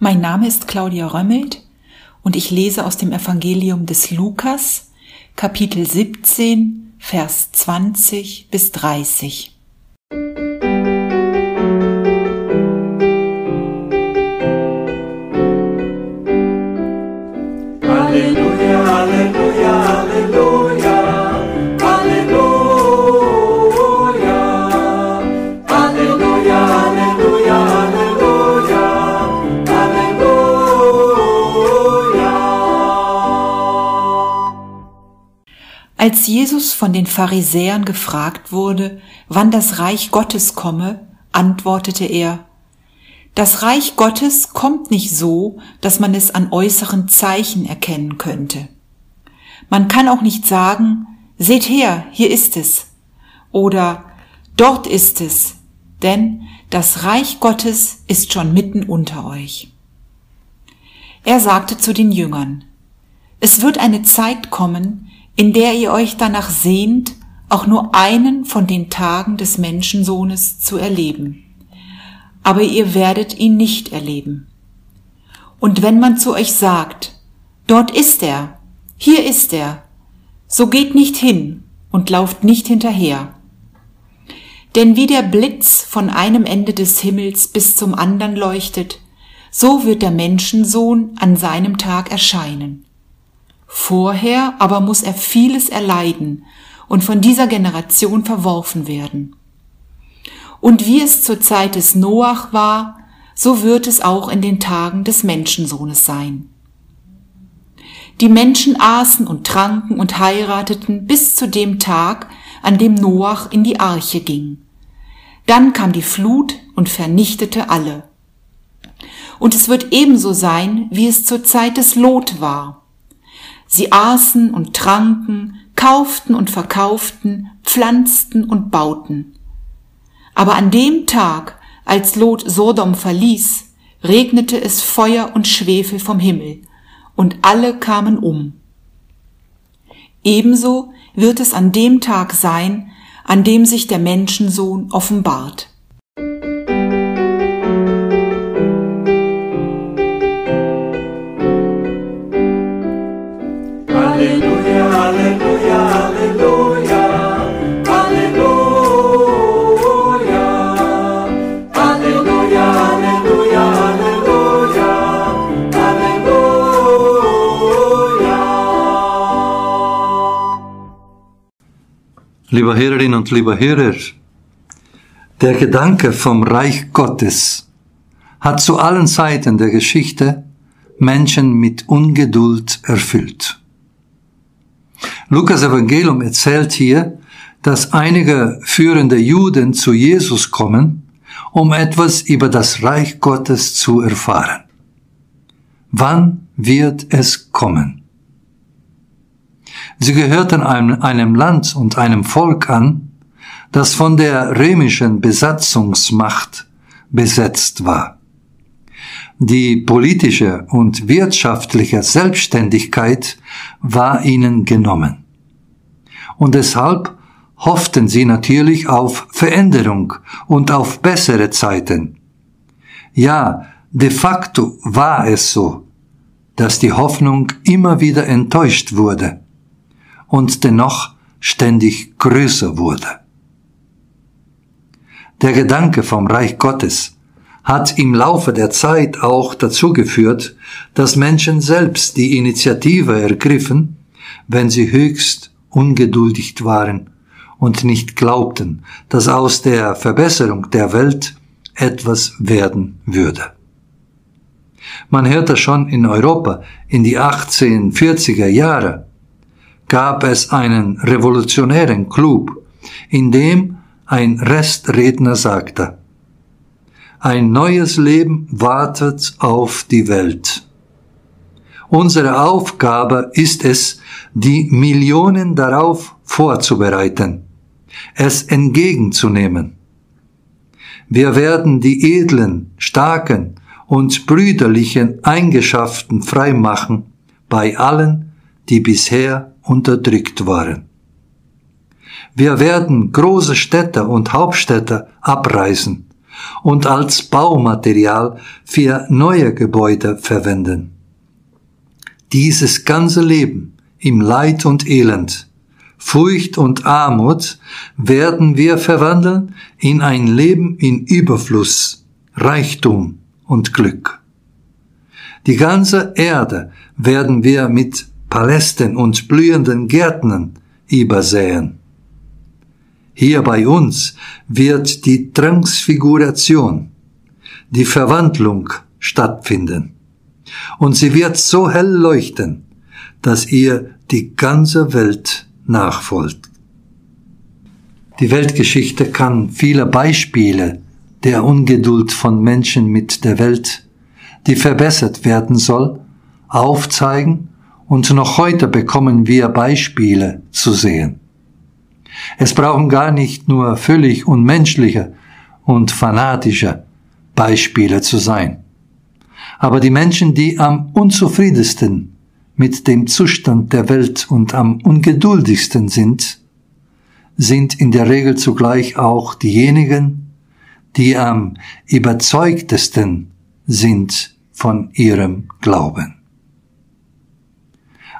Mein Name ist Claudia Römmelt und ich lese aus dem Evangelium des Lukas, Kapitel 17, Vers 20 bis 30. Jesus von den Pharisäern gefragt wurde, wann das Reich Gottes komme, antwortete er, das Reich Gottes kommt nicht so, dass man es an äußeren Zeichen erkennen könnte. Man kann auch nicht sagen, seht her, hier ist es, oder dort ist es, denn das Reich Gottes ist schon mitten unter euch. Er sagte zu den Jüngern, es wird eine Zeit kommen, in der ihr euch danach sehnt, auch nur einen von den Tagen des Menschensohnes zu erleben. Aber ihr werdet ihn nicht erleben. Und wenn man zu euch sagt, dort ist er, hier ist er, so geht nicht hin und lauft nicht hinterher. Denn wie der Blitz von einem Ende des Himmels bis zum anderen leuchtet, so wird der Menschensohn an seinem Tag erscheinen. Vorher aber muss er vieles erleiden und von dieser Generation verworfen werden. Und wie es zur Zeit des Noach war, so wird es auch in den Tagen des Menschensohnes sein. Die Menschen aßen und tranken und heirateten bis zu dem Tag, an dem Noach in die Arche ging. Dann kam die Flut und vernichtete alle. Und es wird ebenso sein, wie es zur Zeit des Lot war. Sie aßen und tranken, kauften und verkauften, pflanzten und bauten. Aber an dem Tag, als Lot Sodom verließ, regnete es Feuer und Schwefel vom Himmel, und alle kamen um. Ebenso wird es an dem Tag sein, an dem sich der Menschensohn offenbart. Lieber Hörerinnen und lieber Hörer, der Gedanke vom Reich Gottes hat zu allen Zeiten der Geschichte Menschen mit Ungeduld erfüllt. Lukas Evangelium erzählt hier, dass einige führende Juden zu Jesus kommen, um etwas über das Reich Gottes zu erfahren. Wann wird es kommen? Sie gehörten einem, einem Land und einem Volk an, das von der römischen Besatzungsmacht besetzt war. Die politische und wirtschaftliche Selbstständigkeit war ihnen genommen. Und deshalb hofften sie natürlich auf Veränderung und auf bessere Zeiten. Ja, de facto war es so, dass die Hoffnung immer wieder enttäuscht wurde und dennoch ständig größer wurde. Der Gedanke vom Reich Gottes hat im Laufe der Zeit auch dazu geführt, dass Menschen selbst die Initiative ergriffen, wenn sie höchst ungeduldig waren und nicht glaubten, dass aus der Verbesserung der Welt etwas werden würde. Man hört das schon in Europa in die 1840er Jahre, gab es einen revolutionären Club, in dem ein Restredner sagte, ein neues Leben wartet auf die Welt. Unsere Aufgabe ist es, die Millionen darauf vorzubereiten, es entgegenzunehmen. Wir werden die edlen, starken und brüderlichen Eigenschaften freimachen bei allen, die bisher unterdrückt waren. Wir werden große Städte und Hauptstädte abreißen und als Baumaterial für neue Gebäude verwenden. Dieses ganze Leben im Leid und Elend, Furcht und Armut werden wir verwandeln in ein Leben in Überfluss, Reichtum und Glück. Die ganze Erde werden wir mit Palästen und blühenden Gärten übersäen. Hier bei uns wird die Transfiguration, die Verwandlung stattfinden. Und sie wird so hell leuchten, dass ihr die ganze Welt nachfolgt. Die Weltgeschichte kann viele Beispiele der Ungeduld von Menschen mit der Welt, die verbessert werden soll, aufzeigen und noch heute bekommen wir Beispiele zu sehen. Es brauchen gar nicht nur völlig unmenschliche und fanatische Beispiele zu sein. Aber die Menschen, die am unzufriedensten mit dem Zustand der Welt und am ungeduldigsten sind, sind in der Regel zugleich auch diejenigen, die am überzeugtesten sind von ihrem Glauben.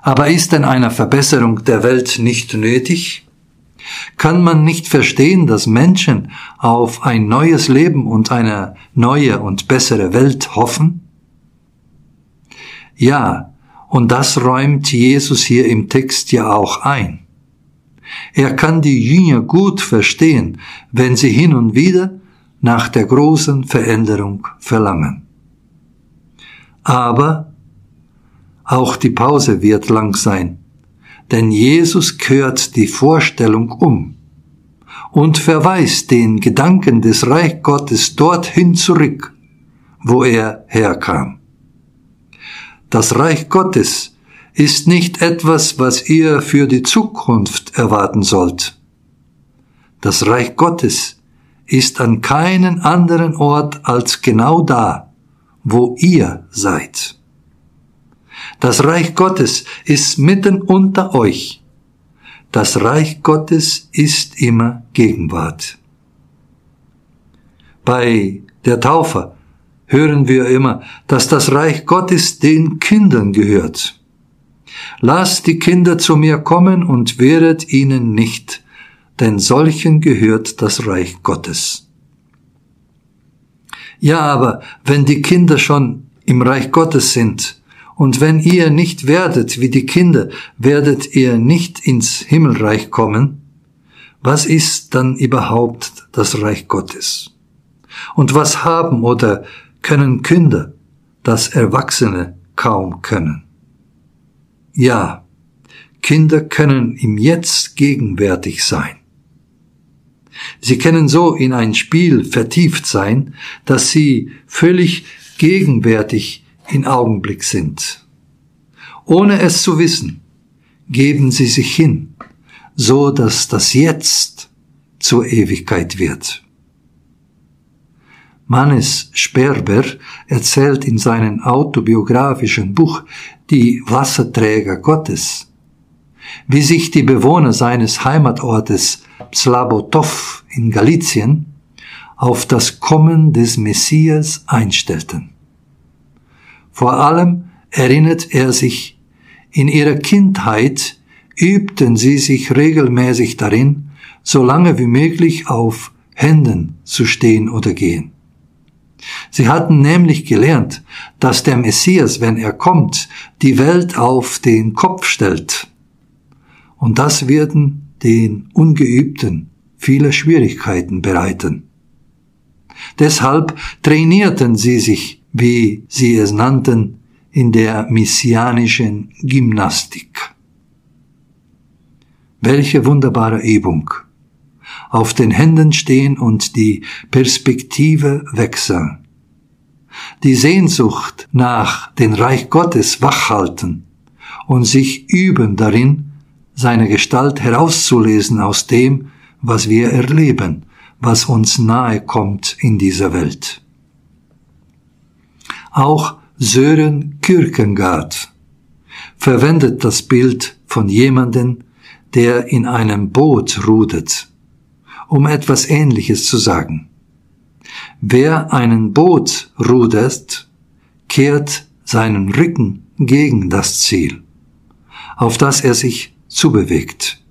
Aber ist denn eine Verbesserung der Welt nicht nötig? Kann man nicht verstehen, dass Menschen auf ein neues Leben und eine neue und bessere Welt hoffen? Ja, und das räumt Jesus hier im Text ja auch ein. Er kann die Jünger gut verstehen, wenn sie hin und wieder nach der großen Veränderung verlangen. Aber auch die Pause wird lang sein, denn Jesus kehrt die Vorstellung um und verweist den Gedanken des Reich Gottes dorthin zurück, wo er herkam. Das Reich Gottes ist nicht etwas, was ihr für die Zukunft erwarten sollt. Das Reich Gottes ist an keinen anderen Ort als genau da, wo ihr seid. Das Reich Gottes ist mitten unter euch. Das Reich Gottes ist immer Gegenwart. Bei der Taufe hören wir immer, dass das Reich Gottes den Kindern gehört. Lasst die Kinder zu mir kommen und wehret ihnen nicht, denn solchen gehört das Reich Gottes. Ja, aber wenn die Kinder schon im Reich Gottes sind, und wenn ihr nicht werdet wie die Kinder, werdet ihr nicht ins Himmelreich kommen. Was ist dann überhaupt das Reich Gottes? Und was haben oder können Kinder, das Erwachsene kaum können? Ja, Kinder können im Jetzt gegenwärtig sein. Sie können so in ein Spiel vertieft sein, dass sie völlig gegenwärtig in Augenblick sind. Ohne es zu wissen, geben sie sich hin, so dass das Jetzt zur Ewigkeit wird. Mannes Sperber erzählt in seinem autobiografischen Buch Die Wasserträger Gottes, wie sich die Bewohner seines Heimatortes Slabotov in Galizien auf das Kommen des Messias einstellten. Vor allem erinnert er sich, in ihrer Kindheit übten sie sich regelmäßig darin, so lange wie möglich auf Händen zu stehen oder gehen. Sie hatten nämlich gelernt, dass der Messias, wenn er kommt, die Welt auf den Kopf stellt. Und das werden den Ungeübten viele Schwierigkeiten bereiten. Deshalb trainierten sie sich wie sie es nannten, in der messianischen Gymnastik. Welche wunderbare Übung. Auf den Händen stehen und die Perspektive wechseln. Die Sehnsucht nach den Reich Gottes wachhalten und sich üben darin, seine Gestalt herauszulesen aus dem, was wir erleben, was uns nahe kommt in dieser Welt. Auch Sören Kierkegaard verwendet das Bild von jemanden, der in einem Boot rudert, um etwas Ähnliches zu sagen. Wer einen Boot rudert, kehrt seinen Rücken gegen das Ziel, auf das er sich zubewegt.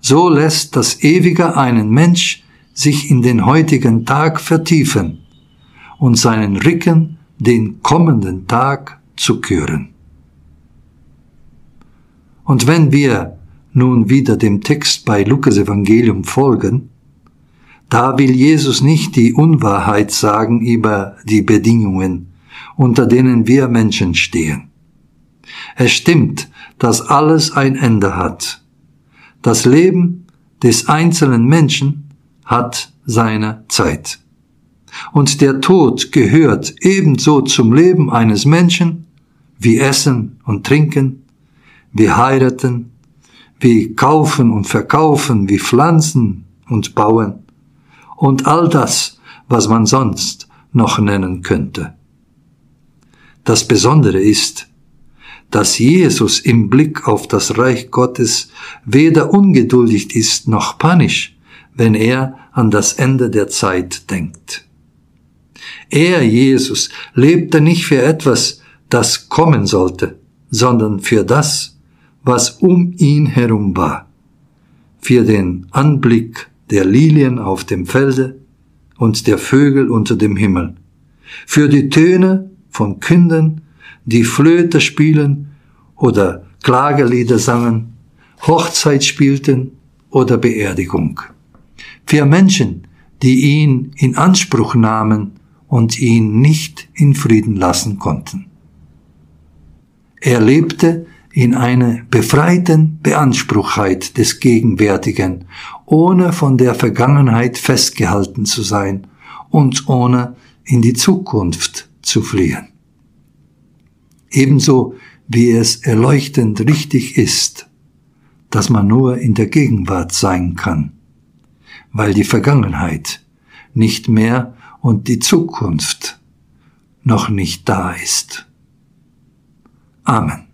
So lässt das Ewige einen Mensch sich in den heutigen Tag vertiefen und seinen Rücken den kommenden Tag zu küren. Und wenn wir nun wieder dem Text bei Lukas Evangelium folgen, da will Jesus nicht die Unwahrheit sagen über die Bedingungen, unter denen wir Menschen stehen. Es stimmt, dass alles ein Ende hat. Das Leben des einzelnen Menschen hat seine Zeit. Und der Tod gehört ebenso zum Leben eines Menschen wie Essen und Trinken, wie Heiraten, wie Kaufen und Verkaufen, wie Pflanzen und Bauen und all das, was man sonst noch nennen könnte. Das Besondere ist, dass Jesus im Blick auf das Reich Gottes weder ungeduldig ist noch panisch, wenn er an das Ende der Zeit denkt. Er, Jesus, lebte nicht für etwas, das kommen sollte, sondern für das, was um ihn herum war, für den Anblick der Lilien auf dem Felde und der Vögel unter dem Himmel, für die Töne von Kündern, die Flöte spielen oder Klagelieder sangen, Hochzeit spielten oder Beerdigung. Für Menschen, die ihn in Anspruch nahmen und ihn nicht in Frieden lassen konnten. Er lebte in einer befreiten Beanspruchheit des Gegenwärtigen, ohne von der Vergangenheit festgehalten zu sein und ohne in die Zukunft zu fliehen. Ebenso wie es erleuchtend richtig ist, dass man nur in der Gegenwart sein kann, weil die Vergangenheit nicht mehr und die Zukunft noch nicht da ist. Amen.